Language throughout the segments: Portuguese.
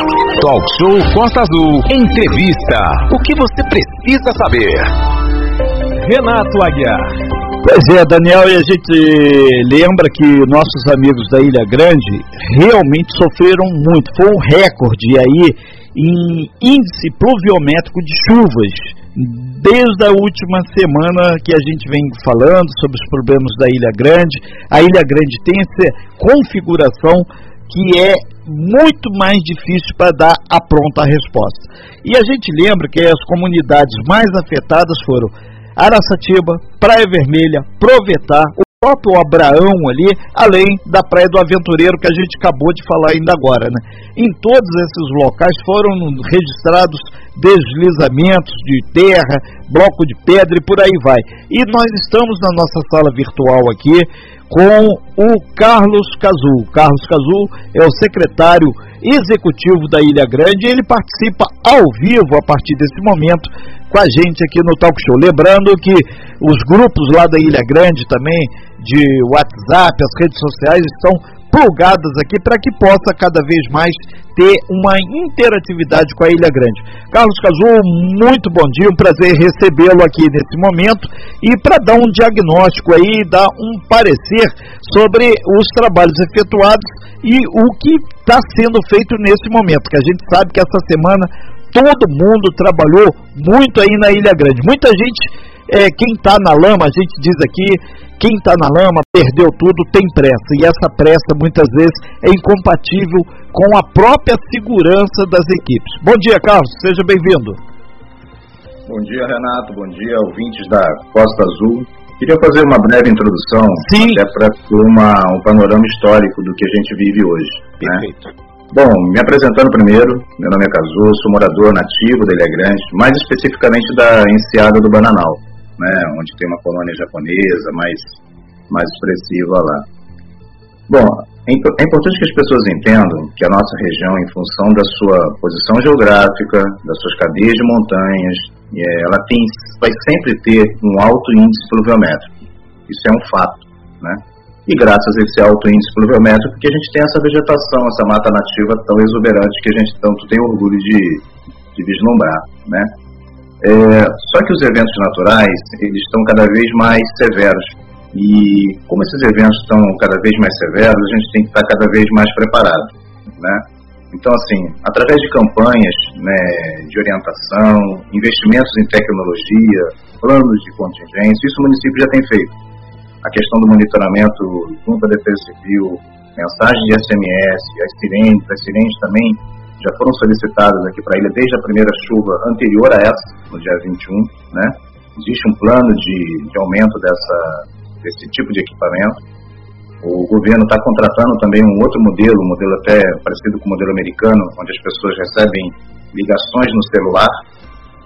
Talk Show Costa Azul. Entrevista. O que você precisa saber? Renato Aguiar. Pois é, Daniel, e a gente lembra que nossos amigos da Ilha Grande realmente sofreram muito. Foi um recorde aí em índice pluviométrico de chuvas. Desde a última semana que a gente vem falando sobre os problemas da Ilha Grande, a Ilha Grande tem essa configuração que é muito mais difícil para dar a pronta resposta. E a gente lembra que as comunidades mais afetadas foram Araçatiba, Praia Vermelha, Provetar, o próprio Abraão ali, além da Praia do Aventureiro que a gente acabou de falar ainda agora. Né? Em todos esses locais foram registrados deslizamentos de terra, bloco de pedra e por aí vai. E nós estamos na nossa sala virtual aqui com o Carlos Cazu. Carlos Cazu é o secretário executivo da Ilha Grande e ele participa ao vivo a partir desse momento com a gente aqui no Talk Show. Lembrando que os grupos lá da Ilha Grande também, de WhatsApp, as redes sociais, estão plugadas aqui para que possa cada vez mais ter uma interatividade com a Ilha Grande. Carlos Cazu, muito bom dia, um prazer recebê-lo aqui nesse momento e para dar um diagnóstico aí, dar um parecer sobre os trabalhos efetuados e o que está sendo feito nesse momento, que a gente sabe que essa semana todo mundo trabalhou muito aí na Ilha Grande. Muita gente, é, quem está na lama, a gente diz aqui, quem está na lama, perdeu tudo, tem pressa. E essa pressa, muitas vezes, é incompatível com a própria segurança das equipes. Bom dia, Carlos. Seja bem-vindo. Bom dia, Renato. Bom dia, ouvintes da Costa Azul. Queria fazer uma breve introdução, Sim. até para um panorama histórico do que a gente vive hoje. Né? Perfeito. Bom, me apresentando primeiro, meu nome é Cazu, sou morador nativo da Ilha Grande, mais especificamente da Enseada do Bananal né, onde tem uma colônia japonesa mais, mais expressiva lá. Bom, é, é importante que as pessoas entendam que a nossa região, em função da sua posição geográfica, das suas cadeias de montanhas, é, ela tem, vai sempre ter um alto índice pluviométrico. Isso é um fato, né? E graças a esse alto índice pluviométrico que a gente tem essa vegetação, essa mata nativa tão exuberante que a gente tanto tem orgulho de, de vislumbrar, né? É, só que os eventos naturais, eles estão cada vez mais severos. E como esses eventos estão cada vez mais severos, a gente tem que estar cada vez mais preparado, né? Então, assim, através de campanhas né, de orientação, investimentos em tecnologia, planos de contingência, isso o município já tem feito. A questão do monitoramento junto à Defesa Civil, mensagens de SMS, as sirenes, as sirenes também já foram solicitadas aqui para a ilha desde a primeira chuva anterior a essa, no dia 21, né? Existe um plano de, de aumento dessa, desse tipo de equipamento. O governo está contratando também um outro modelo, um modelo até parecido com o modelo americano, onde as pessoas recebem ligações no celular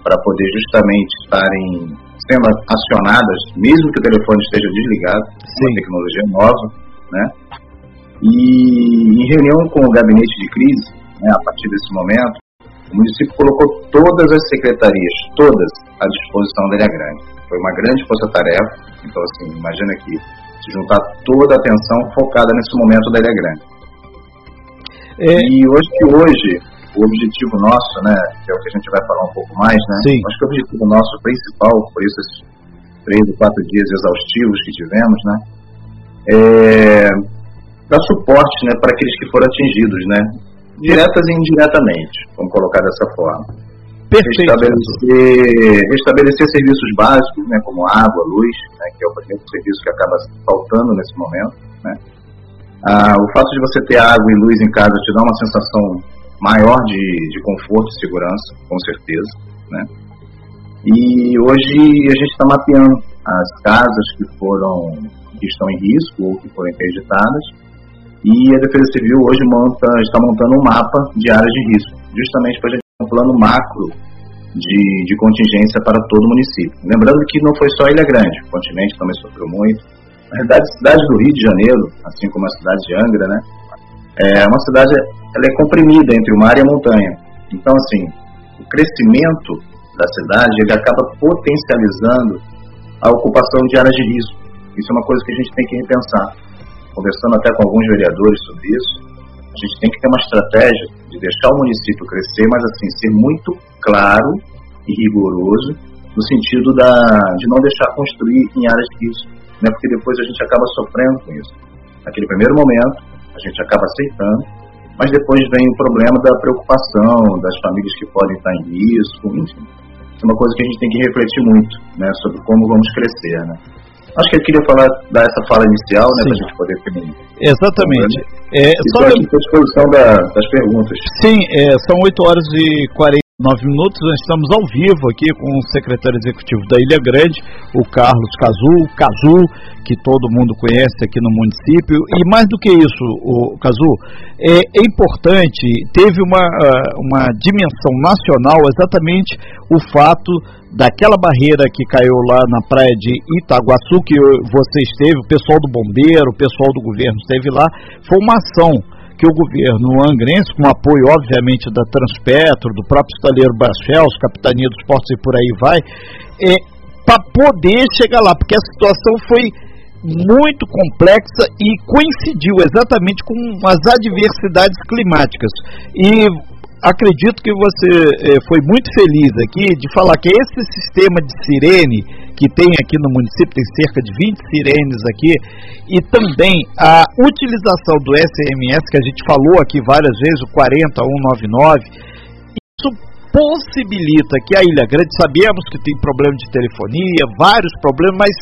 para poder justamente estarem sendo acionadas, mesmo que o telefone esteja desligado, Sim. uma tecnologia nova, né? E em reunião com o gabinete de crise, né, a partir desse momento, o município colocou todas as secretarias, todas, à disposição da Ilha Grande. Foi uma grande força-tarefa, então, assim, imagina que se juntar toda a atenção focada nesse momento da Ilha Grande. É... E hoje que hoje, o objetivo nosso, né, que é o que a gente vai falar um pouco mais, né, Sim. acho que o objetivo nosso principal, por isso esses três ou quatro dias exaustivos que tivemos, né, é dar suporte, né, para aqueles que foram atingidos, né, diretas e indiretamente, vamos colocar dessa forma. Perfeito. Restabelecer, restabelecer serviços básicos, né, como água, luz, né, que é o primeiro serviço que acaba faltando nesse momento. Né. Ah, o fato de você ter água e luz em casa te dá uma sensação maior de, de conforto e segurança, com certeza. Né. E hoje a gente está mapeando as casas que foram que estão em risco ou que foram interditadas e a Defesa Civil hoje monta, está montando um mapa de áreas de risco, justamente para a gente ter um plano macro de, de contingência para todo o município. Lembrando que não foi só Ilha Grande, o continente também sofreu muito. Na realidade, a cidade do Rio de Janeiro, assim como a cidade de Angra, né, é uma cidade ela é comprimida entre o mar e a montanha. Então, assim, o crescimento da cidade ele acaba potencializando a ocupação de áreas de risco. Isso é uma coisa que a gente tem que repensar conversando até com alguns vereadores sobre isso, a gente tem que ter uma estratégia de de deixar o município crescer, mas assim, ser muito claro e rigoroso no sentido da, de não deixar construir em áreas de risco, né, porque depois a gente acaba sofrendo com isso. Naquele primeiro momento, a gente acaba aceitando, mas depois vem o problema da preocupação das famílias que podem estar em risco, enfim. Isso é uma coisa que a gente tem que refletir muito né, sobre como vamos crescer. Né. Acho que eu queria falar, dar essa fala inicial, né, para a gente poder terminar. Exatamente. É, só à disposição da, das perguntas. Sim, é, são 8 horas e 40 Nove minutos, nós estamos ao vivo aqui com o secretário executivo da Ilha Grande, o Carlos Cazu, Cazu, que todo mundo conhece aqui no município. E mais do que isso, o Cazu, é, é importante, teve uma, ah, uma dimensão nacional exatamente o fato daquela barreira que caiu lá na praia de Itaguaçu, que você esteve, o pessoal do bombeiro, o pessoal do governo esteve lá, foi uma ação que o governo angrense, com apoio, obviamente, da Transpetro, do próprio estaleiro Brasfels, Capitania dos Portos e por aí vai, é, para poder chegar lá, porque a situação foi muito complexa e coincidiu exatamente com as adversidades climáticas. E acredito que você eh, foi muito feliz aqui de falar que esse sistema de sirene que tem aqui no município, tem cerca de 20 sirenes aqui, e também a utilização do SMS, que a gente falou aqui várias vezes, o 40199, isso possibilita que a Ilha Grande, sabemos que tem problema de telefonia, vários problemas, mas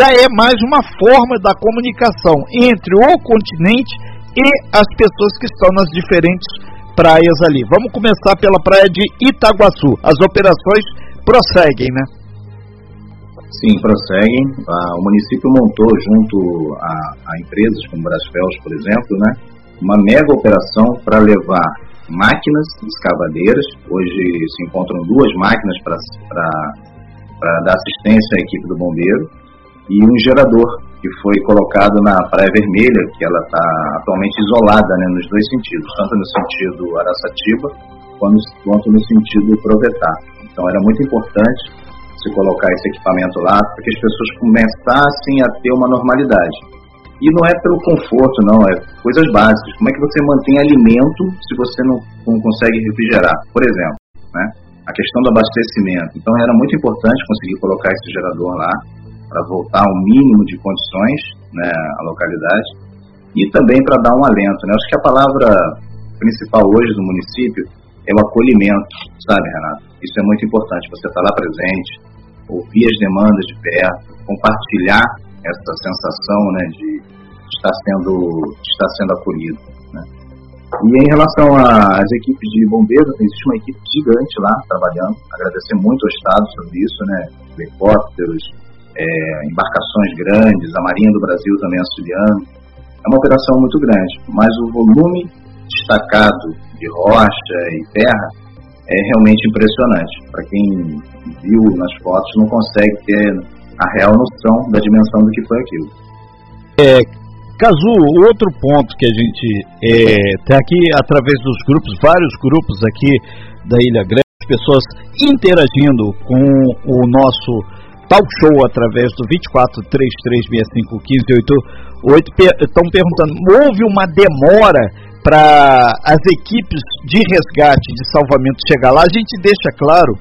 já é mais uma forma da comunicação entre o continente e as pessoas que estão nas diferentes praias ali. Vamos começar pela praia de Itaguaçu. As operações prosseguem, né? Sim, prosseguem. Ah, o município montou junto a, a empresas como Brasfels, por exemplo, né, uma mega operação para levar máquinas escavadeiras. Hoje se encontram duas máquinas para dar assistência à equipe do bombeiro e um gerador que foi colocado na Praia Vermelha, que ela está atualmente isolada né, nos dois sentidos, tanto no sentido Araçatiba quanto, no sentido Provetá. Então era muito importante se colocar esse equipamento lá para que as pessoas começassem a ter uma normalidade. E não é pelo conforto, não, é coisas básicas. Como é que você mantém alimento se você não, não consegue refrigerar? Por exemplo, né? a questão do abastecimento. Então era muito importante conseguir colocar esse gerador lá para voltar ao mínimo de condições né, à localidade e também para dar um alento. Né? Acho que a palavra principal hoje do município é o acolhimento, sabe, Renato? Isso é muito importante. Você estar tá lá presente, ouvir as demandas de perto, compartilhar essa sensação né, de estar sendo, estar sendo acolhido. Né? E em relação às equipes de bombeiros, existe uma equipe gigante lá trabalhando. Agradecer muito ao Estado sobre isso, né? helicópteros, é, embarcações grandes, a Marinha do Brasil também auxiliando. É uma operação muito grande, mas o volume destacado de rocha e terra é realmente impressionante. Para quem viu nas fotos, não consegue ter a real noção da dimensão do que foi aquilo. É, Cazu, outro ponto que a gente é, tem aqui através dos grupos, vários grupos aqui da Ilha Grande, pessoas interagindo com o nosso talk show através do 24 3365 1588 estão perguntando, houve uma demora para as equipes de resgate, de salvamento chegar lá? A gente deixa claro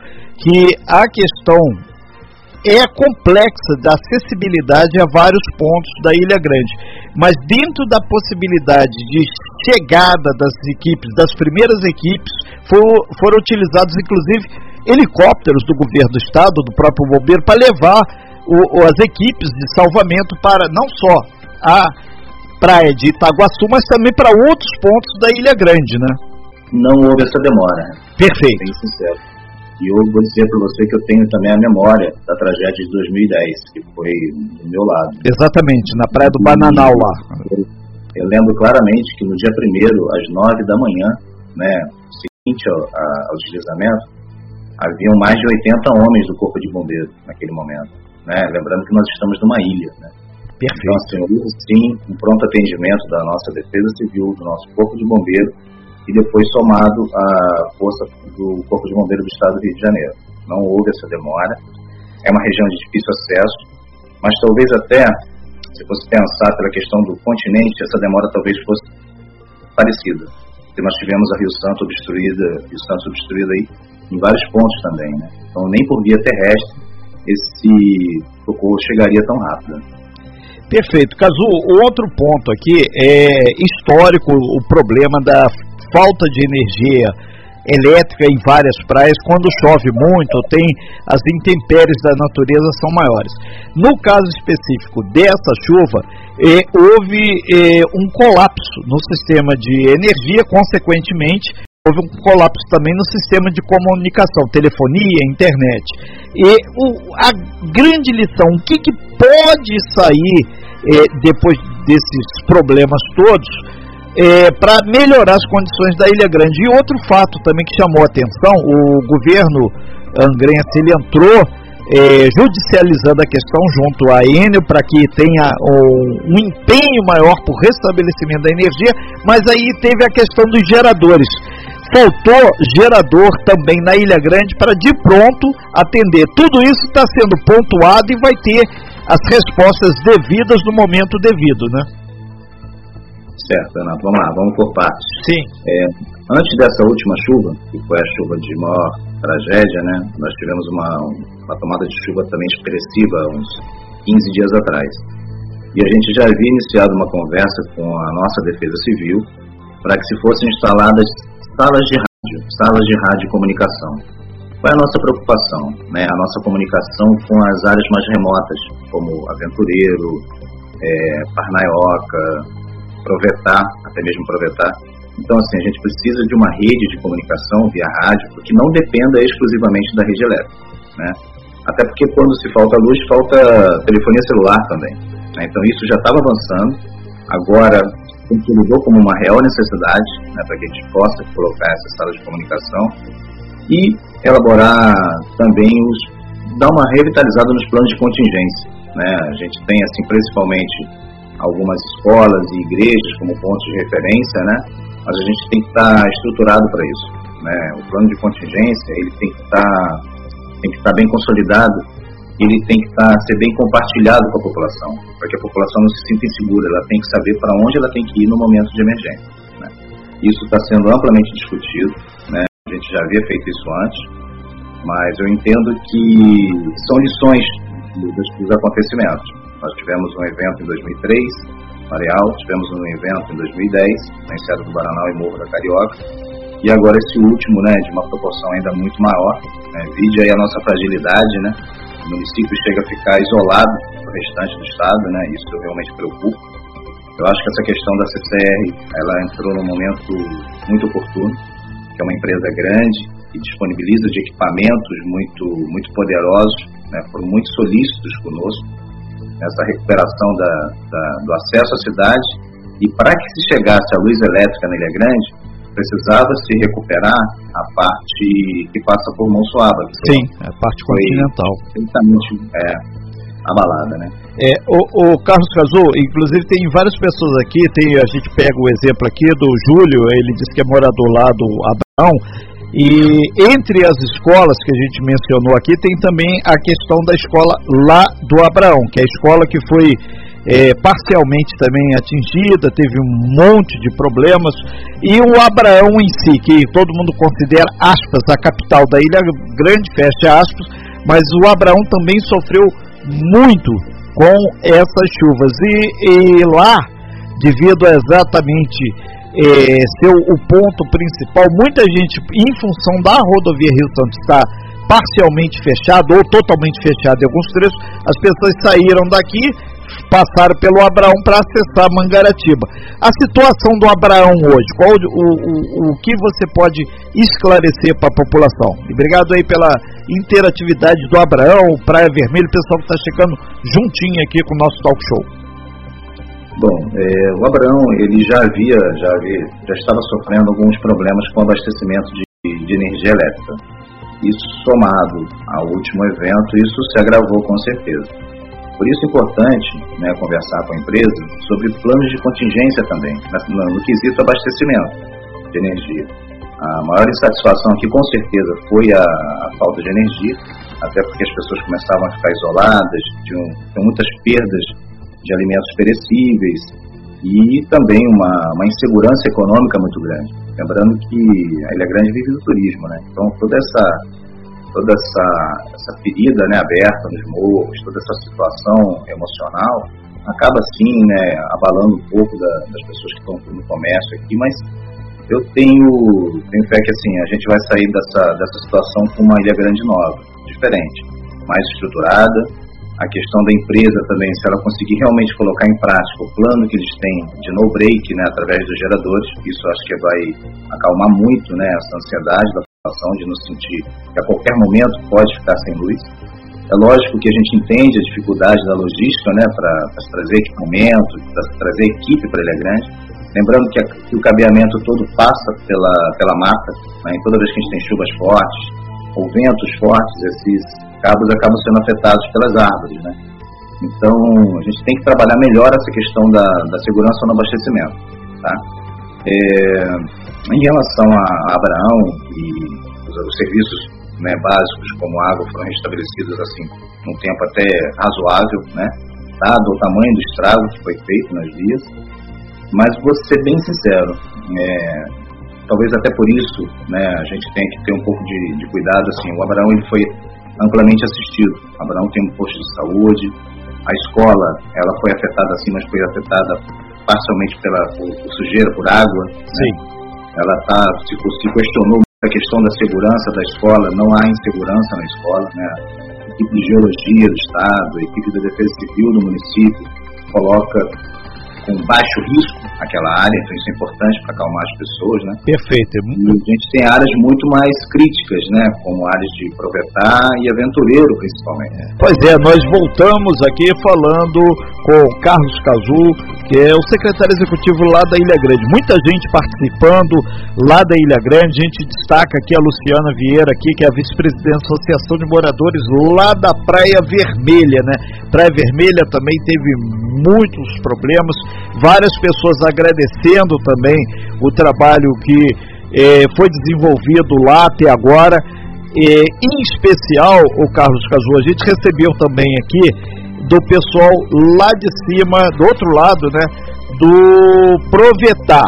que a questão é complexa da acessibilidade a vários pontos da Ilha Grande, mas dentro da possibilidade de chegada das equipes, das primeiras equipes, foram, foram utilizados inclusive helicópteros do governo do estado, do próprio bombeiro, para levar o, as equipes de salvamento para não só a praia de Itaguaçu, mas também para outros pontos da Ilha Grande, né? Não houve essa demora. Perfeito. Bem sincero. E eu vou dizer para você que eu tenho também a memória da tragédia de 2010, que foi do meu lado. Exatamente, na praia do Bananal lá. Eu lembro claramente que no dia 1 às 9 da manhã, né, seguinte ao, ao deslizamento, haviam mais de 80 homens do Corpo de Bombeiros naquele momento. Né? Lembrando que nós estamos numa ilha. Né? Então, assim, sim um pronto atendimento da nossa Defesa Civil, do nosso Corpo de Bombeiros, e depois somado à força do Corpo de Bombeiros do Estado do Rio de Janeiro. Não houve essa demora. É uma região de difícil acesso, mas talvez até, se fosse pensar pela questão do continente, essa demora talvez fosse parecida. nós tivemos a Rio Santo obstruída, Rio Santo obstruída aí em vários pontos também, né? Então nem por via terrestre esse socorro chegaria tão rápido. Perfeito. Cazu, outro ponto aqui é histórico o problema da falta de energia elétrica em várias praias quando chove muito, tem as intempéries da natureza são maiores. No caso específico dessa chuva, eh, houve eh, um colapso no sistema de energia, consequentemente houve um colapso também no sistema de comunicação, telefonia, internet. E o, a grande lição, o que, que pode sair eh, depois desses problemas todos? É, para melhorar as condições da Ilha Grande. E outro fato também que chamou a atenção, o governo angrense ele entrou é, judicializando a questão junto à Enel para que tenha um, um, empenho maior por restabelecimento da energia, mas aí teve a questão dos geradores. Faltou gerador também na Ilha Grande para de pronto atender. Tudo isso está sendo pontuado e vai ter as respostas devidas no momento devido, né? Certo, Renato. Vamos lá, vamos por partes. Sim. É, antes dessa última chuva, que foi a chuva de maior tragédia, né? Nós tivemos uma, uma tomada de chuva também expressiva uns 15 dias atrás. E a gente já havia iniciado uma conversa com a nossa Defesa Civil para que se fossem instaladas salas de rádio, salas de rádio e comunicação. Qual é a nossa preocupação? Né? A nossa comunicação com as áreas mais remotas, como Aventureiro, é, Parnaioca, Provetar, até mesmo Provetar. Então, assim, a gente precisa de uma rede de comunicação via rádio que não dependa exclusivamente da rede elétrica, né? Até porque quando se falta luz, falta telefonia celular também. Né? Então, isso já estava avançando. Agora, consolidou como uma real necessidade né, para que a gente possa colocar essas salas de comunicação e elaborar também os dar uma revitalizada nos planos de contingência. Né? A gente tem assim principalmente algumas escolas e igrejas como pontos de referência, né? Mas a gente tem que estar estruturado para isso, né? O plano de contingência ele tem que estar tem que estar bem consolidado, ele tem que estar ser bem compartilhado com a população, para que a população não se sinta insegura, ela tem que saber para onde ela tem que ir no momento de emergência. Né? Isso está sendo amplamente discutido, né? A gente já havia feito isso antes, mas eu entendo que são lições dos acontecimentos. Nós tivemos um evento em 2003, Mareal, tivemos um evento em 2010, na Enseada do Baranal e Morro da Carioca, e agora esse último, né, de uma proporção ainda muito maior, né, vide aí a nossa fragilidade, né, o município chega a ficar isolado do restante do estado, né, isso realmente preocupa. Eu acho que essa questão da CCR, ela entrou num momento muito oportuno, que é uma empresa grande e disponibiliza de equipamentos muito, muito poderosos, né, foram muito solícitos conosco, essa recuperação da, da, do acesso à cidade. E para que se chegasse a luz elétrica na Ilha Grande, precisava se recuperar a parte que passa por Monsuaba. Sim, a parte continental. Certamente é, abalada, né? É, o, o Carlos Cazu, inclusive tem várias pessoas aqui, tem, a gente pega o exemplo aqui do Júlio, ele disse que é morador lá do Abraão, e entre as escolas que a gente mencionou aqui, tem também a questão da escola lá do Abraão, que é a escola que foi é, parcialmente também atingida, teve um monte de problemas, e o Abraão em si, que todo mundo considera, aspas, a capital da Ilha Grande, fecha aspas, mas o Abraão também sofreu muito com essas chuvas. E, e lá, devido a exatamente é, ser o ponto principal. Muita gente, em função da rodovia Rio Santos estar parcialmente fechada ou totalmente fechada em alguns trechos, as pessoas saíram daqui, passaram pelo Abraão para acessar Mangaratiba. A situação do Abraão hoje, qual o, o, o que você pode esclarecer para a população? E obrigado aí pela interatividade do Abraão, Praia Vermelha, o pessoal que está chegando juntinho aqui com o nosso talk show. Bom, é, o Abraão ele já havia, já havia, já estava sofrendo alguns problemas com abastecimento de, de energia elétrica. Isso somado ao último evento, isso se agravou com certeza. Por isso é importante né, conversar com a empresa sobre planos de contingência também, no, no quesito abastecimento de energia. A maior insatisfação aqui, com certeza, foi a, a, falta de energia, até porque as pessoas começavam a ficar isoladas, tinham, tinham muitas perdas de alimentos perecíveis e também uma, uma insegurança econômica muito grande. Lembrando que a Ilha Grande vive do turismo, né? Então toda essa toda essa, essa ferida né, aberta nos morros, toda essa situação emocional acaba sim né, abalando um pouco da, das pessoas que estão no comércio aqui, mas eu tenho, tenho fé que assim, a gente vai sair dessa, dessa situação com uma Ilha Grande nova, diferente, mais estruturada, a questão da empresa também, se ela conseguir realmente colocar em prática o plano que eles têm de no break, né, através dos geradores, isso acho que vai acalmar muito, né, essa ansiedade da população de nos sentir que a qualquer momento pode ficar sem luz. É lógico que a gente entende a dificuldade da logística, né, para trazer equipamento, para trazer equipe para Ilha Grande. Lembrando que, a, que, o cabeamento todo passa pela, pela mata, né, e toda vez que a gente tem chuvas fortes ou ventos fortes, esses cabos acabam sendo afetados pelas árvores, né? Então, a gente tem que trabalhar melhor essa questão da, da segurança no abastecimento, tá? É, em relação a, Abraão e os, os serviços né, básicos como água foram restabelecidos assim num tempo até razoável, né? Dado o tamanho do estrago que foi feito nas vias, mas vou ser bem sincero, é, talvez até por isso, né, a gente tem que ter um pouco de, de cuidado, assim, o Abraão ele foi amplamente assistido. Abraão tem um posto de saúde, a escola ela foi afetada assim, mas foi afetada parcialmente pela por, por sujeira, por água. Né? Sim. Né? Ela tá, se, se questionou a questão da segurança da escola, não há insegurança na escola. Né? A equipe de geologia do Estado, a equipe da Defesa Civil do município coloca com baixo risco aquela área, então isso é importante para acalmar as pessoas, né? Perfeito. E a gente tem áreas muito mais críticas, né? Como áreas de proprietar e aventureiro, principalmente. Pois é, nós voltamos aqui falando com Carlos Cazu, que é o secretário executivo lá da Ilha Grande. Muita gente participando lá da Ilha Grande. A gente destaca aqui a Luciana Vieira, aqui, que é a vice-presidente da Associação de Moradores lá da Praia Vermelha, né? Praia Vermelha também teve muitos problemas, várias pessoas agradecendo também o trabalho que eh, foi desenvolvido lá até agora. Eh, em especial, o Carlos Cazu, a gente recebeu também aqui do pessoal lá de cima, do outro lado, né, do Provetar,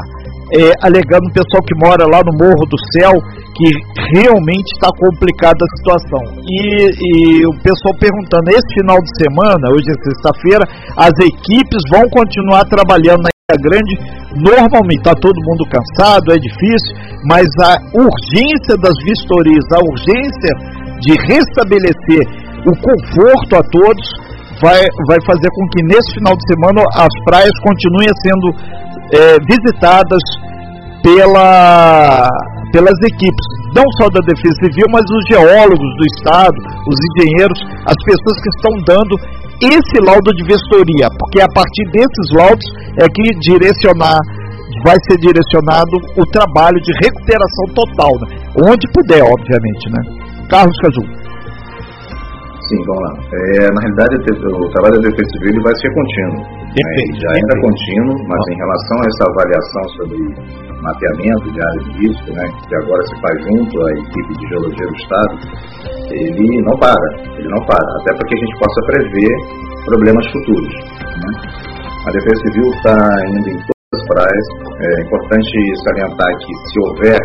é, alegando o pessoal que mora lá no Morro do Céu que realmente está complicada a situação. E, e, o pessoal perguntando, esse final de semana, hoje é sexta-feira, as equipes vão continuar trabalhando na Ilha Grande normalmente, está todo mundo cansado, é difícil, mas a urgência das vistorias, a urgência de restabelecer o conforto a todos, vai, vai fazer com que nesse final de semana as praias continuem sendo é, visitadas pela, pelas equipes, não só da Defesa Civil, mas os geólogos do Estado, os engenheiros, as pessoas que estão dando esse laudo de vistoria, porque a partir desses laudos é que direcionar vai ser direcionado o trabalho de recuperação total, né? onde puder, obviamente, né? Carlos Caju. Sim, vamos lá. É, na realidade, o trabalho da Defesa Civil vai ser contínuo. Né? Já ainda é contínuo, mas em relação a essa avaliação sobre mapeamento de áreas de risco, né, que agora se faz junto à equipe de geologia do Estado, ele não para, ele não para, até para que a gente possa prever problemas futuros. Né? A Defesa Civil está indo em todas as praias, é importante salientar que se houver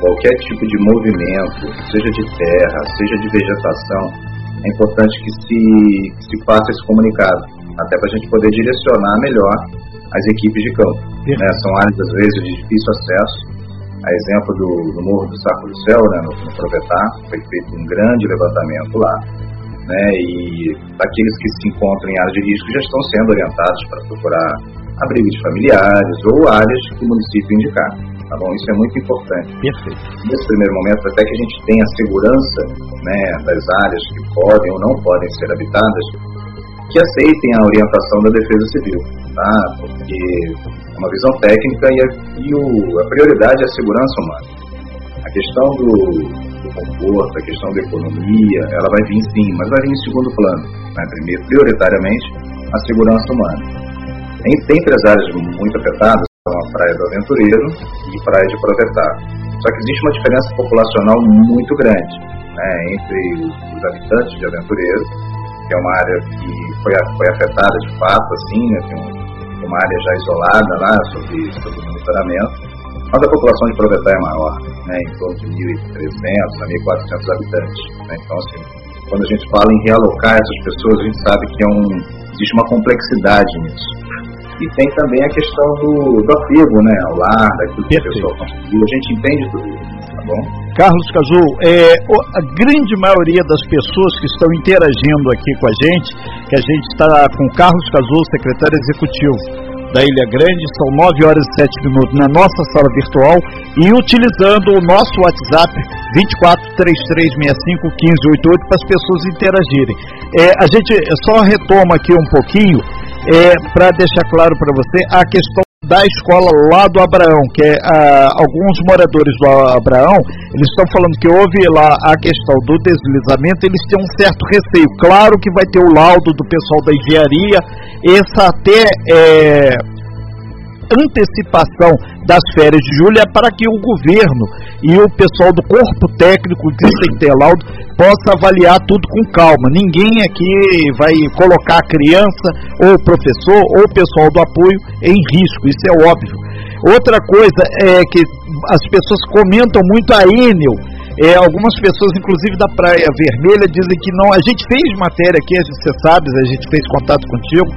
qualquer tipo de movimento, seja de terra, seja de vegetação, é importante que se, que se faça esse comunicado, até para a gente poder direcionar melhor as equipes de campo. Né? São áreas, às vezes, de difícil acesso. A exemplo do, do Morro do Saco do Céu, né, no, no Provetar, foi feito um grande levantamento lá. Né, e aqueles que se encontram em áreas de risco já estão sendo orientados para procurar abrigos familiares ou áreas que o município indicar. Tá bom? Isso é muito importante. Perfeito. Nesse primeiro momento, até que a gente tenha a segurança né, das áreas que podem ou não podem ser habitadas, que aceitem a orientação da Defesa Civil, tá? Porque é uma visão técnica e, a, e o, a prioridade é a segurança humana. A questão do, do conforto, a questão da economia, ela vai vir sim, mas vai vir em segundo plano. Né? Primeiro, prioritariamente, a segurança humana. Tem, tem áreas muito afetadas, a Praia do Aventureiro e Praia de Provetar. Só que existe uma diferença populacional muito grande né, entre os, habitantes de Aventureiro, que é uma área que foi, foi afetada de fato, assim, né, uma área já isolada lá sobre, sobre monitoramento, Mas a população de Provetá é maior, né, em torno de 1.300 a 1.400 habitantes. Né, então, assim, quando a gente fala em realocar essas pessoas, a gente sabe que é um, existe uma complexidade nisso. E tem também a questão do, do apego né, ao lar, daquilo que a pessoa construiu. A gente entende tudo isso, tá bom? Carlos Cazu, é, a grande maioria das pessoas que estão interagindo aqui com a gente, que a gente está com Carlos Cazu, secretário executivo da Ilha Grande, são 9 horas e 7 minutos na nossa sala virtual e utilizando o nosso WhatsApp 2433651588 para as pessoas interagirem. É, a gente só retoma aqui um pouquinho é, para deixar claro para você a questão da escola lá do Abraão, que é, ah, alguns moradores do Abraão, eles estão falando que houve lá a questão do deslizamento, eles têm um certo receio. Claro que vai ter o laudo do pessoal da engenharia, essa até é, antecipação das férias de julho é para que o governo e o pessoal do corpo técnico de sem laudo possa avaliar tudo com calma. Ninguém aqui vai colocar a criança, ou o professor, ou o pessoal do apoio em risco, isso é óbvio. Outra coisa é que as pessoas comentam muito a Enel, é, algumas pessoas, inclusive da Praia Vermelha, dizem que não. A gente fez matéria aqui, você sabe, a gente fez contato contigo,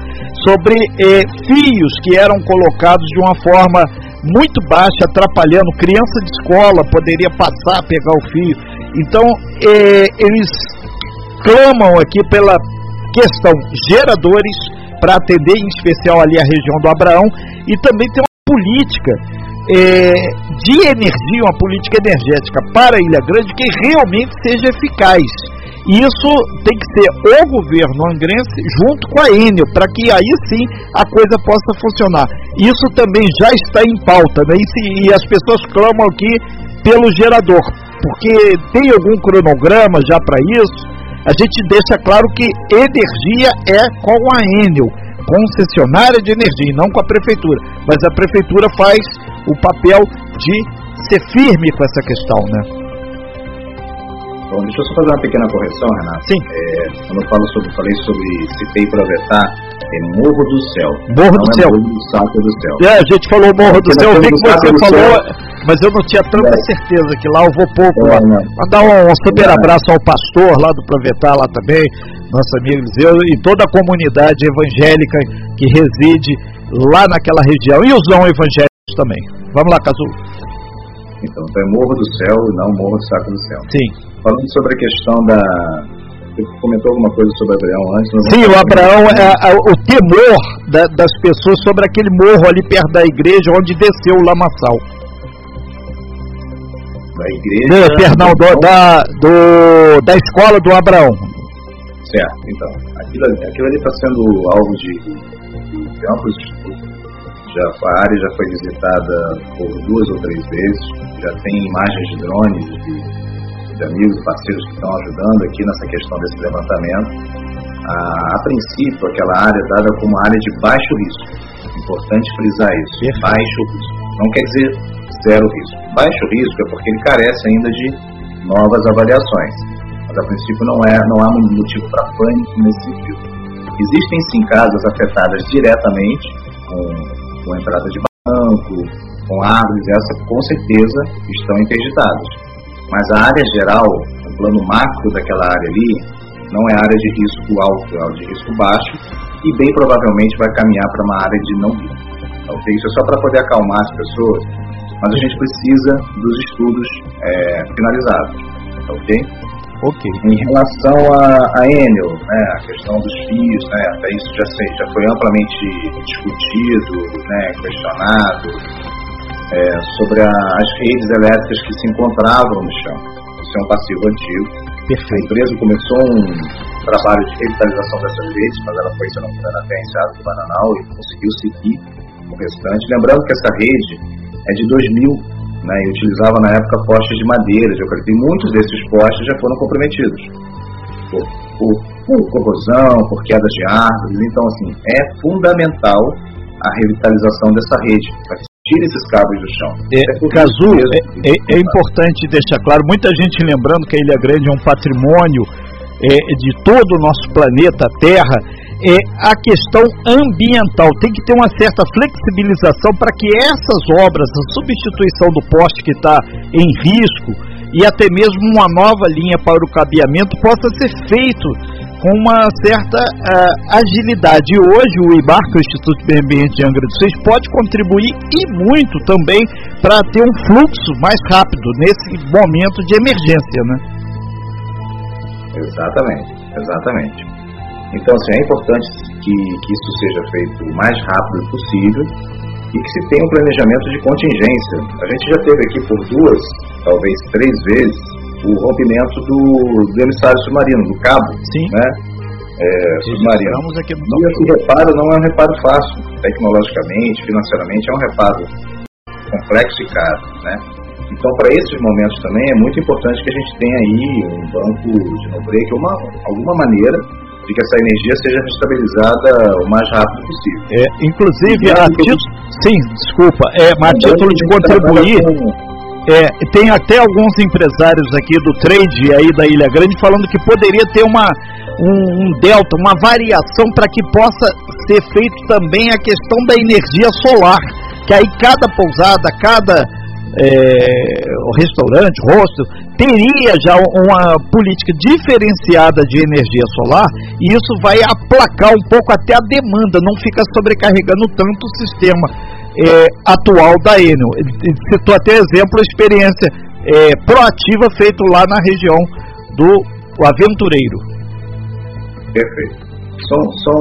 sobre é, fios que eram colocados de uma forma muito baixa, atrapalhando. Criança de escola poderia passar, pegar o fio. Então, é, eles clamam aqui pela questão geradores para atender em especial ali a região do Abraão e também tem uma política é, de energia, uma política energética para a Ilha Grande que realmente seja eficaz. Isso tem que ser o governo angrense junto com a Enel, para que aí sim a coisa possa funcionar. Isso também já está em pauta, né? e, se, e as pessoas clamam aqui pelo gerador, porque tem algum cronograma já para isso. A gente deixa claro que energia é com a Enel, concessionária de energia, e não com a prefeitura. Mas a prefeitura faz o papel de ser firme com essa questão, né? Bom, deixa eu só fazer uma pequena correção, Renato. Sim. É, quando eu falo sobre, falei sobre citei aproveitar, é Morro do Céu. Morro do não Céu. É Morro do Saco do Céu. É, a gente falou Morro do Porque Céu, eu vi que você falou, mas eu não tinha tanta É. certeza que lá eu vou pouco É. Mandar um super É. abraço ao pastor lá do Provetar lá também, nosso amigo Eliseu, e toda a comunidade evangélica que reside lá naquela região, e os não evangélicos também. Vamos lá, Cazu. Então, então é Morro do Céu e não Morro do Saco do Céu. Sim. Falando sobre a questão da. Você comentou alguma coisa sobre Abraão antes? Sim, o Abraão, é, é, o temor da- das pessoas sobre aquele morro ali perto da igreja onde desceu o lamaçal. Da igreja. É, perdão, do, da, do- da escola do Abraão. Certo, então. Aquilo, ali- aquilo ali está sendo alvo de, de amplos estudos. Já, a área já foi visitada por duas ou três vezes. Já tem imagens de drones de, de amigos e parceiros que estão ajudando aqui nessa questão desse levantamento. A, a princípio, aquela área é dada como área de baixo risco. Importante frisar isso. Perfeito. Baixo risco. Não quer dizer zero risco. Baixo risco é porque ele carece ainda de novas avaliações. Mas a princípio não, é, não há motivo para pânico nesse sentido. Existem sim casas afetadas diretamente, com, com entrada de banco, com árvores, essas com certeza estão interditadas. Mas a área geral, o plano macro daquela área ali, não é área de risco alto, é área de risco baixo e bem provavelmente vai caminhar para uma área de não risco. Tá ok? Isso é só para poder acalmar as pessoas, mas a gente precisa dos estudos é, finalizados. Tá ok? Ok. Em relação a, a Enel, né, a questão dos fios, né, até isso já, sei, já foi amplamente discutido, né, questionado, é, sobre a, as redes elétricas que se encontravam no chão. Isso é um passivo antigo. A Perfeito. empresa começou um trabalho de revitalização dessas redes, mas ela foi, se não me engano, até a enseada do Bananal e conseguiu seguir o restante. Lembrando que essa rede é de 2000 né, e utilizava na época postes de madeira, de eucalipto. E muitos desses postes já foram comprometidos por, por, por corrosão, por quedas de árvores. Então, assim, é fundamental a revitalização dessa rede, para que tire esses cabos do chão. É, por Cazu, é, é- é importante deixar claro, muita gente lembrando que a Ilha Grande é um patrimônio é, de todo o nosso planeta Terra, é a questão ambiental. Tem que ter uma certa flexibilização para que essas obras, a substituição do poste que está em risco e até mesmo uma nova linha para o cabeamento possa ser feito com uma certa uh, agilidade. E hoje o IBAR, que é o Instituto de Meio Ambiente de Angra dos Reis, pode contribuir e muito também para ter um fluxo mais rápido nesse momento de emergência, né? Exatamente, exatamente. Então, assim, é importante que, que isso seja feito o mais rápido possível e que se tenha um planejamento de contingência. A gente já teve aqui por duas, talvez três vezes, o rompimento do, do emissário submarino, do cabo, Sim. né? É, submarino. Aqui no e esse reparo não é um reparo fácil, tecnologicamente, financeiramente, é um reparo complexo e caro, né? Então, para esses momentos também, é muito importante que a gente tenha aí um banco de no-break, uma, alguma maneira de que essa energia seja estabilizada o mais rápido possível. É, inclusive, a título, sim, desculpa, é, mas a título de contribuir, é, tem até alguns empresários aqui do trade aí da Ilha Grande falando que poderia ter uma, um, um delta, uma variação para que possa ser feito também a questão da energia solar, que aí cada pousada, cada é, restaurante, hostel, teria já uma política diferenciada de energia solar e isso vai aplacar um pouco até a demanda, não fica sobrecarregando tanto o sistema é, atual da Enel. Citou até exemplo a experiência é, proativa feita lá na região do Aventureiro. Perfeito. São, são,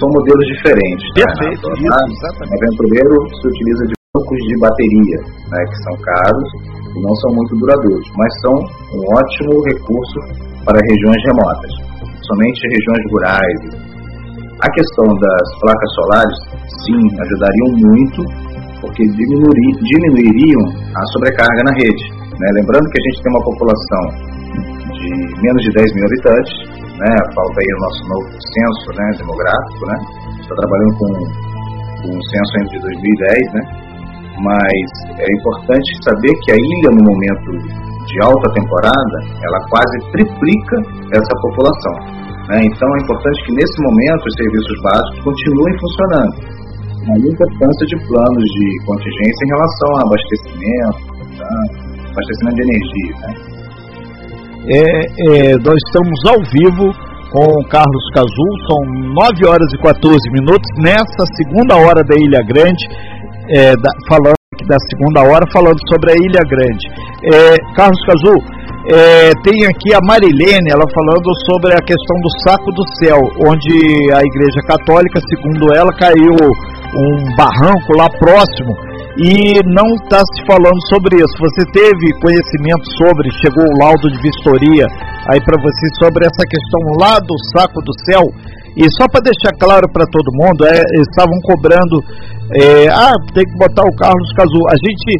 são modelos diferentes. Né, Perfeito, né? isso, exatamente. Aventureiro se utiliza de bancos de bateria, né, que são caros e não são muito duradouros, mas são um ótimo recurso para regiões remotas, somente regiões rurais. A questão das placas solares, sim, ajudariam muito, porque diminuir, diminuiriam a sobrecarga na rede. Né? Lembrando que a gente tem uma população de menos de 10 mil habitantes, né? falta aí o nosso novo censo né, demográfico, né? está trabalhando com, um censo entre 2010, né? Mas é importante saber que a ilha, no momento de alta temporada, ela quase triplica essa população. Né? Então é importante que nesse momento os serviços básicos continuem funcionando. A importância de planos de contingência em relação ao abastecimento, tá? abastecimento de energia. Né? É, é, nós estamos ao vivo com o Carlos Cazul, são 9 horas e 14 minutos, nessa segunda hora da Ilha Grande é, da, falando da segunda hora, falando sobre a Ilha Grande. É, Carlos Cazu, é, tem aqui a Marilene, ela falando sobre a questão do saco do céu, onde a Igreja Católica, segundo ela, caiu um barranco lá próximo e não está se falando sobre isso. Você teve conhecimento sobre, chegou o laudo de vistoria aí para você sobre essa questão lá do saco do céu? E só para deixar claro para todo mundo, é, estavam cobrando, é, ah, tem que botar o Carlos Cazu. A gente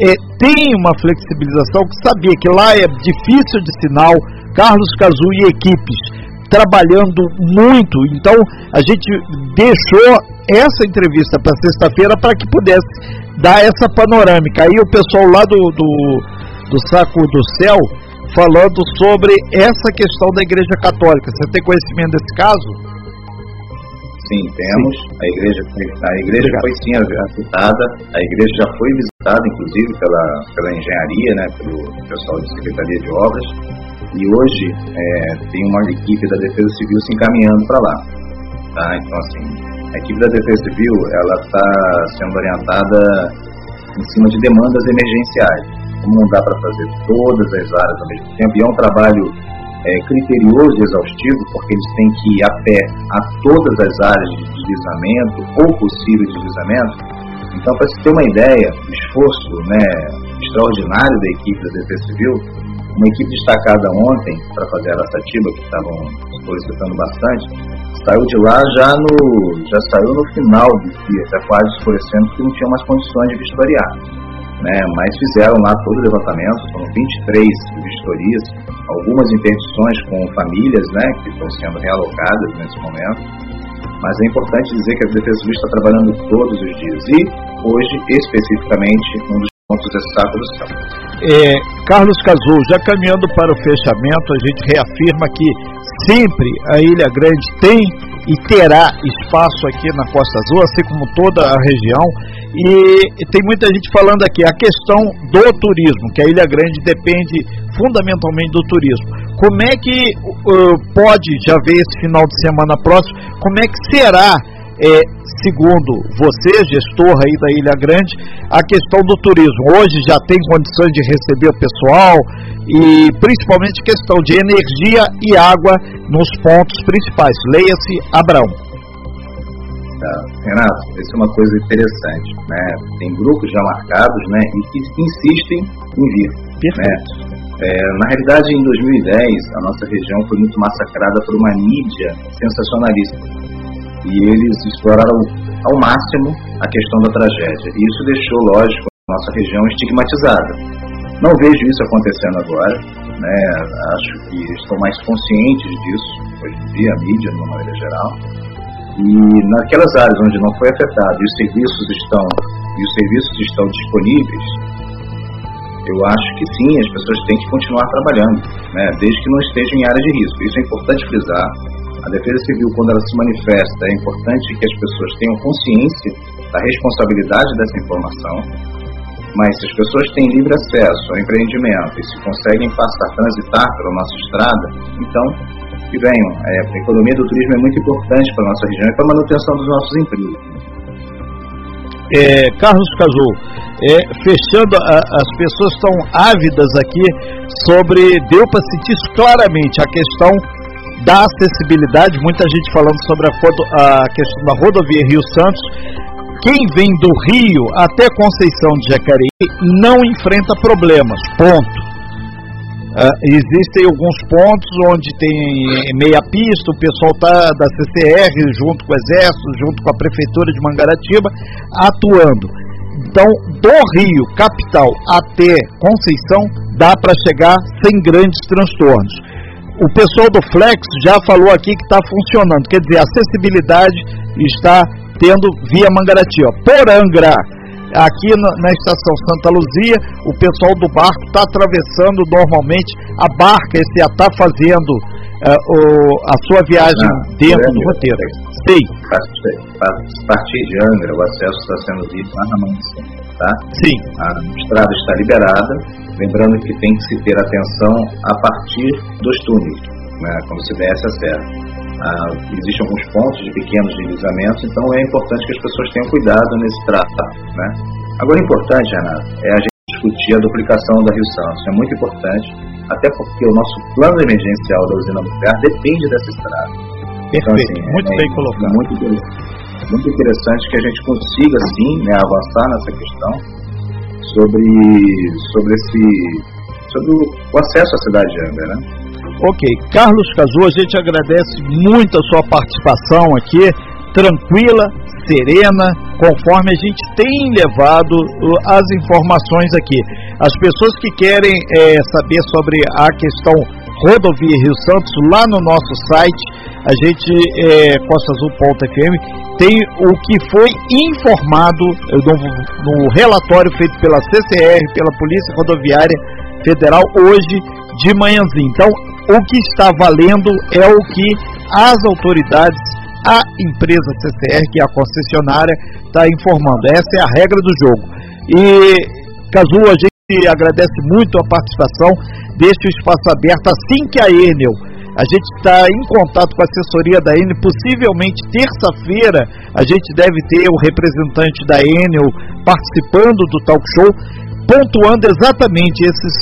é, tem uma flexibilização que sabia que lá é difícil de sinal, Carlos Cazu e equipes trabalhando muito. Então a gente deixou essa entrevista para sexta-feira para que pudesse dar essa panorâmica. Aí o pessoal lá do, do, do Saco do Céu falando sobre essa questão da Igreja Católica. Você tem conhecimento desse caso? Sim, temos. Sim. A igreja, a igreja foi sim citada, a igreja já foi visitada, inclusive, pela, pela engenharia, né, pelo pessoal de Secretaria de Obras, e hoje é, tem uma equipe da Defesa Civil se encaminhando para lá. Tá? Então, assim, a equipe da Defesa Civil ela está sendo orientada em cima de demandas emergenciais. Como não dá para fazer todas as áreas ao mesmo tempo, e é um trabalho é, criterioso e exaustivo, porque eles têm que ir a pé a todas as áreas de deslizamento ou possível deslizamento. Então, para se ter uma ideia do esforço né, extraordinário da equipe da Defesa Civil, uma equipe destacada ontem para fazer a Araçatiba, que estavam solicitando bastante, saiu de lá já, no, já saiu no final do dia, já quase escurecendo, porque não tinha mais condições de vistoriar né, mas fizeram lá todo o levantamento, são 23 vistorias, algumas interdições com famílias né, que estão sendo realocadas nesse momento, mas é importante dizer que a Defesa Civil está trabalhando todos os dias e hoje, especificamente, um dos pontos do Céu. É, Carlos Cazul, já caminhando para o fechamento, a gente reafirma que sempre a Ilha Grande tem e terá espaço aqui na Costa Azul, assim como toda a região. E, tem muita gente falando aqui a questão do turismo, que a Ilha Grande depende fundamentalmente do turismo. Como é que uh, pode já ver esse final de semana próximo? Como é que será é, segundo você, gestor aí da Ilha Grande, a questão do turismo. Hoje já tem condições de receber o pessoal e principalmente questão de energia e água nos pontos principais. Leia-se Abraão. Renato, isso é uma coisa interessante. Né? Tem grupos já marcados né, e que insistem em vir. Perfeito. Né? É, na realidade, em 2010, a nossa região foi muito massacrada por uma mídia sensacionalista e eles exploraram ao máximo a questão da tragédia. E isso deixou, lógico, a nossa região estigmatizada. Não vejo isso acontecendo agora, né? acho que estão mais conscientes disso, hoje em dia, a mídia, de uma maneira geral. E naquelas áreas onde não foi afetado e os serviços estão, e os serviços estão disponíveis, eu acho que sim, as pessoas têm que continuar trabalhando, né? desde que não estejam em área de risco. Isso é importante frisar, a Defesa Civil, quando ela se manifesta, é importante que as pessoas tenham consciência da responsabilidade dessa informação, mas se as pessoas têm livre acesso ao empreendimento e se conseguem passar, transitar pela nossa estrada, então, que venham. É, a economia do turismo é muito importante para a nossa região e para a manutenção dos nossos empregos. É, Carlos Cazu, é, fechando, a, as pessoas estão ávidas aqui sobre, deu para sentir isso claramente, a questão da acessibilidade, muita gente falando sobre a, a questão da rodovia Rio Santos. Quem vem do Rio até Conceição de Jacareí não enfrenta problemas, ponto. Uh, existem alguns pontos onde tem meia pista, o pessoal tá da CCR junto com o Exército, junto com a Prefeitura de Mangaratiba, atuando. Então, do Rio, capital, até Conceição, dá para chegar sem grandes transtornos o pessoal do Flex já falou aqui que está funcionando, quer dizer, a acessibilidade está tendo via Mangaratiba. Por Angra, aqui na, na, estação Santa Luzia, o pessoal do barco está atravessando normalmente a barca, esse está fazendo uh, o, a sua viagem ah, dentro do roteiro. Sim. A partir de Angra, o acesso está sendo visto lá na Mansa, tá? Sim. A estrada está liberada, lembrando que tem que se ter atenção a partir dos túneis, né, quando se desce a serra. Ah, existem alguns pontos de pequenos deslizamentos, então é importante que as pessoas tenham cuidado nesse trato. Né? Agora, o importante, Renato, é a gente discutir a duplicação da Rio Santos. É muito importante, até porque o nosso plano emergencial da usina nuclear depende dessa estrada. Então, Perfeito, assim, muito é, bem colocado. Muito, muito interessante que a gente consiga, sim, né, avançar nessa questão sobre, sobre esse sobre o acesso à cidade de Angra, né? Ok, Carlos Cazu, a gente agradece muito a sua participação aqui, tranquila, serena, conforme a gente tem levado as informações aqui. As pessoas que querem é, saber sobre a questão rodovia Rio Santos, lá no nosso site, a gente, é, costasazul.fm, tem o que foi informado no, no relatório feito pela CCR, pela Polícia Rodoviária Federal, hoje de manhãzinho. Então, o que está valendo é o que as autoridades, a empresa CCR, que é a concessionária, está informando. Essa é a regra do jogo. E, Cazu, a gente agradece muito a participação, deixa o espaço aberto assim que a Enel a gente está em contato com a assessoria da Enel. Possivelmente terça-feira a gente deve ter o representante da Enel participando do talk show, pontuando exatamente esses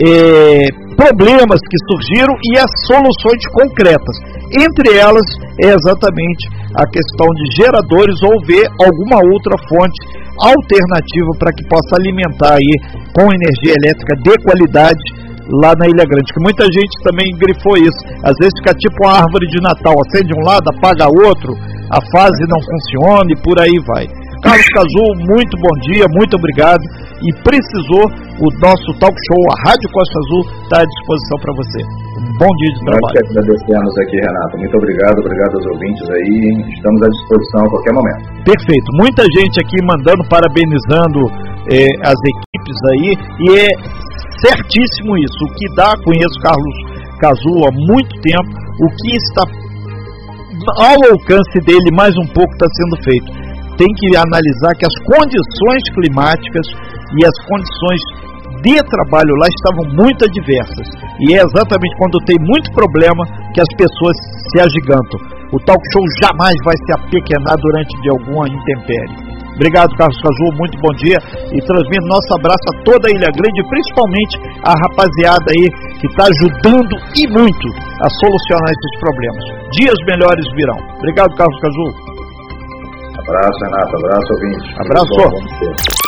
é, problemas que surgiram e as soluções concretas. Entre elas é exatamente a questão de geradores ou ver alguma outra fonte alternativa para que possa alimentar aí com energia elétrica de qualidade lá na Ilha Grande, que muita gente também grifou isso. Às vezes fica tipo uma árvore de Natal, acende um lado, apaga outro, a fase não funciona e por aí vai. Carlos Cazu, muito bom dia, muito obrigado. E precisou, o nosso talk show, a Rádio Costa Azul, está à disposição para você. Um bom dia de trabalho. Nós que agradecemos aqui, Renato. Muito obrigado, obrigado aos ouvintes aí. Estamos à disposição a qualquer momento. Perfeito. Muita gente aqui mandando, parabenizando eh, as equipes aí. E é certíssimo isso. O que dá, conheço Carlos Cazu há muito tempo, o que está ao alcance dele mais um pouco está sendo feito. Tem que analisar que as condições climáticas e as condições de trabalho lá estavam muito adversas. E é exatamente quando tem muito problema que as pessoas se agigantam. O talk show jamais vai se apequenar durante de alguma intempérie. Obrigado, Carlos Caju, muito bom dia e transmito nosso abraço a toda a Ilha Grande, principalmente a rapaziada aí que está ajudando e muito a solucionar esses problemas. Dias melhores virão. Obrigado, Carlos Caju. Abraço, Renato. Abraço, ouvinte. Abraço.